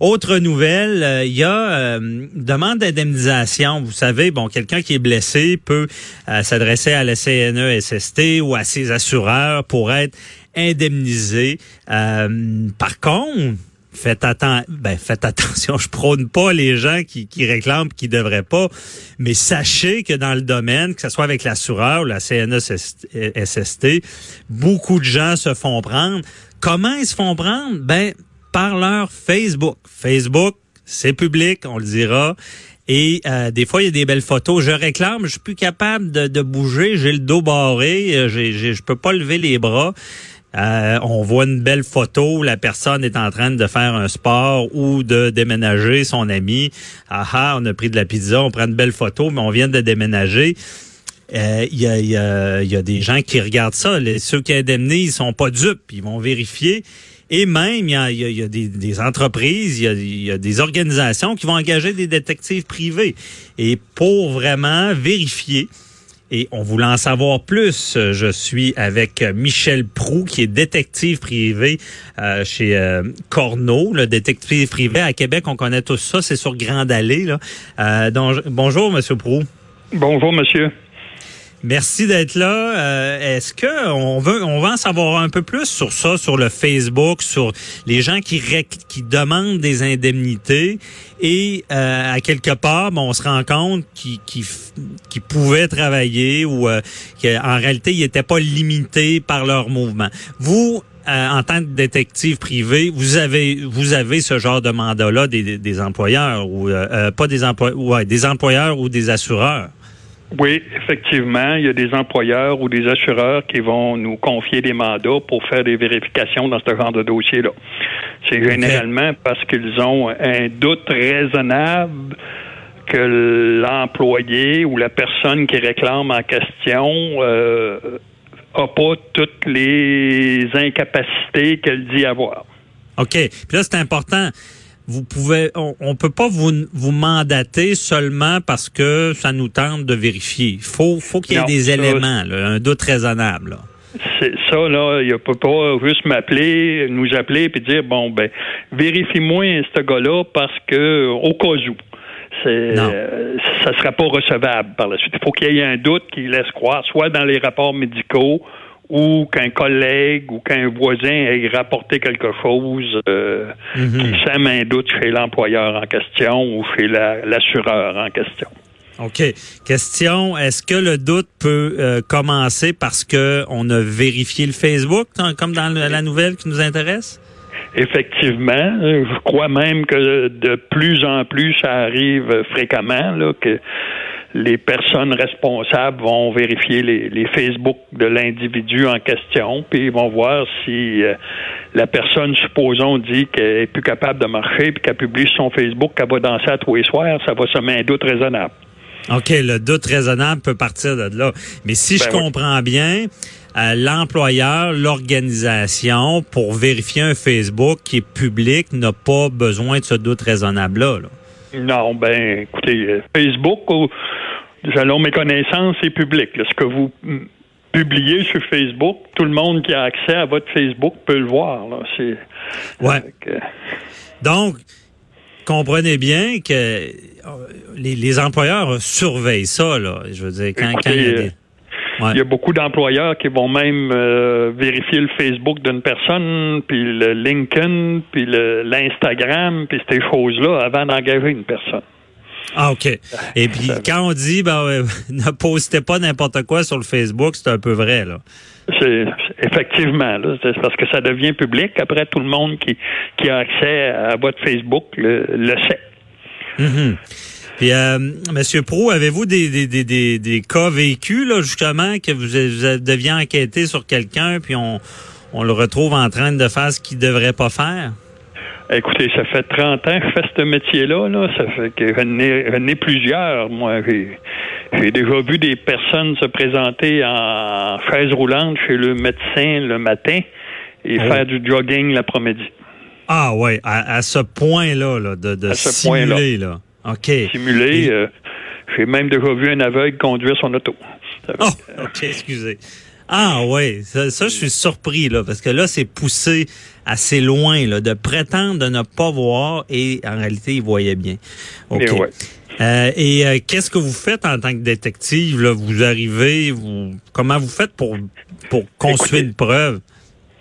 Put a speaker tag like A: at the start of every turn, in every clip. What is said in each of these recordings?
A: Autre nouvelle, euh, il y a euh, demande d'indemnisation. Vous savez, bon, quelqu'un qui est blessé peut euh, s'adresser à la CNESST ou à ses assureurs pour être indemnisé. Euh, par contre, faites, ben, faites attention, je prône pas les gens qui, qui réclament qui devraient pas, mais sachez que dans le domaine, que ce soit avec l'assureur ou la CNESST, beaucoup de gens se font prendre. Comment ils se font prendre? Ben, par leur Facebook. Facebook, c'est public, on le dira. Et euh, des fois, il y a des belles photos. Je réclame, je suis plus capable de, bouger, j'ai le dos barré, euh, j'ai, j'ai, je peux pas lever les bras. Euh, on voit une belle photo, la personne est en train de faire un sport ou de déménager son ami. Ah ah, on a pris de la pizza, on prend une belle photo, mais on vient de déménager. Il y, a, des gens qui regardent ça. Les, ceux qui indemnisent, ils sont pas dupes. Ils vont vérifier. Et même, il y a, des, entreprises, il y, a, des organisations qui vont engager des détectives privés. Et pour vraiment vérifier, et on voulait en savoir plus, je suis avec Michel Prou, qui est détective privé euh, chez euh, Corneau, le détective privé à Québec. On connaît tous ça, c'est sur Grande Allée. Euh, bonjour, Monsieur Prou.
B: Bonjour, monsieur.
A: Merci d'être là. Euh, Est-ce que on veut on va en savoir un peu plus sur ça, sur le Facebook, sur les gens qui qui demandent des indemnités? Et euh, à quelque part, bon, on se rend compte qu'ils qui, qui pouvaient travailler ou euh, qu'en réalité ils n'étaient pas limités par leur mouvement. Vous, euh, en tant que détective privé, vous avez vous avez ce genre de mandat-là des, des employeurs ou euh, pas des employeurs, ouais, des employeurs ou des assureurs?
B: Oui, effectivement, il y a des employeurs ou des assureurs qui vont nous confier des mandats pour faire des vérifications dans ce genre de dossier-là. C'est généralement parce qu'ils ont un doute raisonnable que l'employé ou la personne qui réclame en question euh, a pas toutes les incapacités qu'elle dit avoir.
A: OK. Puis là, c'est important vous pouvez, on, on peut pas vous, vous mandater seulement parce que ça nous tente de vérifier. Il faut, faut qu'il y ait
B: Non,
A: des
B: ça,
A: éléments, là, un doute raisonnable. là.
B: C'est ça, là, il peut pas juste m'appeler, nous appeler puis dire bon ben vérifie-moi ce gars-là parce que au cas où. C'est, euh, ça sera pas recevable par la suite. Il faut qu'il y ait un doute qui laisse croire, soit dans les rapports médicaux ou qu'un collègue ou qu'un voisin ait rapporté quelque chose euh,
A: Mhm.
B: qui sème un doute chez l'employeur en question ou chez la- l'assureur en question.
A: OK. Question, est-ce que le doute peut euh, commencer parce que on a vérifié le Facebook, comme dans la nouvelle qui nous intéresse?
B: Effectivement, je crois même que de plus en plus ça arrive fréquemment là, que les personnes responsables vont vérifier les, les Facebook de l'individu en question, puis ils vont voir si euh, la personne, supposons, dit qu'elle est plus capable de marcher, puis qu'elle publie sur son Facebook qu'elle va danser à tous les soirs, ça va semer un doute raisonnable.
A: OK, le doute raisonnable peut partir de là. Mais si je
B: Ben oui.
A: comprends bien, euh, l'employeur, l'organisation, pour vérifier un Facebook qui est public, n'a pas besoin de ce doute raisonnable-là. là.
B: Non, ben, écoutez, euh, Facebook, selon mes connaissances, c'est public. là. Ce que vous mm, publiez sur Facebook, tout le monde qui a accès à votre Facebook peut le voir. Là. C'est,
A: Ouais.
B: Que,
A: Donc, comprenez bien que euh, les, les employeurs surveillent ça. Là. Je veux dire, quand, quand il y a des... Ouais.
B: Il y a beaucoup d'employeurs qui vont même euh, vérifier le Facebook d'une personne, puis le LinkedIn, puis le- l'Instagram, puis ces choses-là avant d'engager une personne.
A: Ah, OK. Et puis, quand on dit, ben, ne postez pas n'importe quoi sur le Facebook, c'est un peu vrai, là.
B: C'est effectivement, là, c'est parce que ça devient public. Après, tout le monde qui, qui a accès à votre Facebook le, le sait.
A: Mhm. Puis, euh, Monsieur Pro, avez-vous des, des, des, des, des cas vécus, là, justement, que vous, vous deviez enquêter sur quelqu'un, puis on, on le retrouve en train de faire ce qu'il devrait pas faire?
B: Écoutez, ça fait 30 ans que je fais ce métier-là. Là. Ça fait que j'en ai, plusieurs. Moi, j'ai déjà vu des personnes se présenter en chaise roulante chez le médecin le matin et faire du jogging l'après-midi.
A: Ah ouais, à, ce point-là, là, de, de simuler, là. OK.
B: Simuler. Euh, j'ai même déjà vu un aveugle conduire son auto.
A: Oh, OK, excusez. Ah ouais, ça, je suis surpris là parce que là c'est poussé assez loin là de prétendre de ne pas voir et en réalité il voyait bien.
B: OK. Et,
A: euh, et euh, qu'est-ce que vous faites en tant que détective là? Vous arrivez, vous comment vous faites pour pour construire une preuve?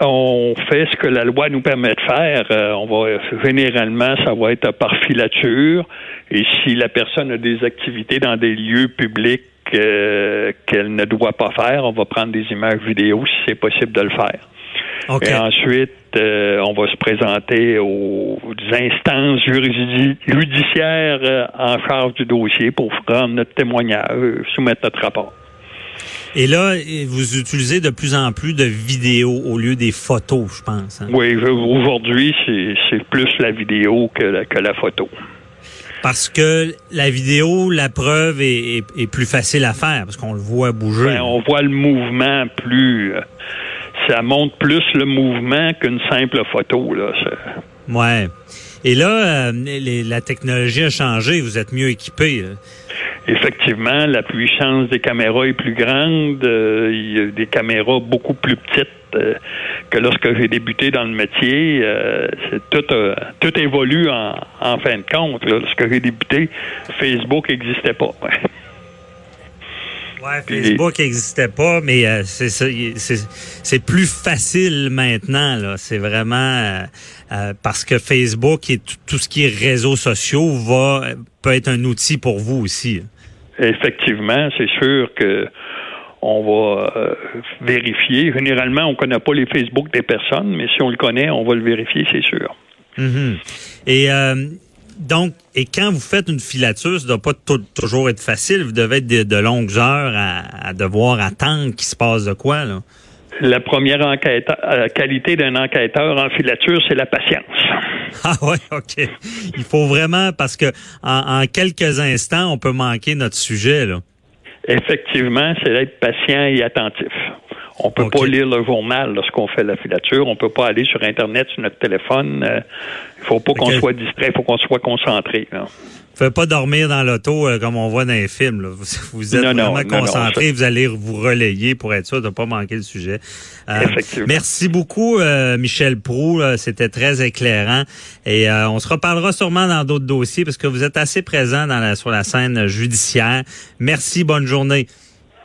B: On fait ce que la loi nous permet de faire. Euh, on va généralement, ça va être par filature. Et si la personne a des activités dans des lieux publics euh, qu'elle ne doit pas faire. On va prendre des images vidéo si c'est possible de le faire. Et ensuite, euh, on va se présenter aux instances judiciaires en charge du dossier pour prendre notre témoignage, soumettre notre rapport.
A: Et là, vous utilisez de plus en plus de vidéos au lieu des photos, je pense. Hein?
B: Oui, aujourd'hui, c'est plus la vidéo que que la photo.
A: Parce que la vidéo, la preuve est, plus facile à faire parce qu'on le voit bouger.
B: Ben, on voit le mouvement plus. Euh, ça montre plus le mouvement qu'une simple photo. Là.
A: Ouais. Et là, euh, la technologie a changé. Vous êtes mieux équipé.
B: Effectivement, la puissance des caméras est plus grande. Euh, il y a des caméras beaucoup plus petites euh, que lorsque j'ai débuté dans le métier. Euh, tout, tout évolue en, fin de compte. Lorsque j'ai débuté, Facebook n'existait pas.
A: Ouais, Facebook n'existait pas, mais c'est plus facile maintenant. C'est vraiment parce que Facebook et tout ce qui est réseaux sociaux va peut être un outil pour vous aussi
B: effectivement, c'est sûr que on va euh, vérifier. Généralement, on ne connaît pas les Facebook des personnes, mais si on le connaît, on va le vérifier, c'est sûr.
A: Mm-hmm. Et euh, donc, et quand vous faites une filature, ça ne doit pas toujours être facile. Vous devez être de, longues heures à, devoir attendre qu'il se passe de quoi, là.
B: La première enquête, euh, qualité d'un enquêteur en filature, c'est la patience.
A: Ah ouais, OK. Il faut vraiment, parce que en, quelques instants, on peut manquer notre sujet. Là.
B: Effectivement, c'est d'être patient et attentif. On peut pas lire le journal lorsqu'on fait la filature. On peut pas aller sur Internet, sur notre téléphone. Il euh, il faut pas qu'on soit distrait, il faut qu'on soit concentré. Là.
A: Faites pas dormir dans l'auto euh, comme on voit dans les films. Vous, êtes vraiment concentré, vous allez vous relayer pour être sûr de ne pas manquer le sujet.
B: Euh,
A: merci beaucoup, euh, Michel Prou. C'était très éclairant. Et on se reparlera sûrement dans d'autres dossiers parce que vous êtes assez présent dans la, sur la scène judiciaire. Merci, bonne journée.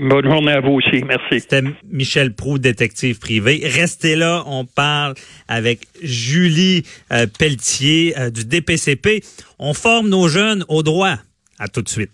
B: Bonne journée à vous aussi. Merci.
A: C'était Michel Prou, détective privé. Restez là, on parle avec Julie euh, Pelletier euh, du DPCP. On forme nos jeunes au droit. À tout de suite.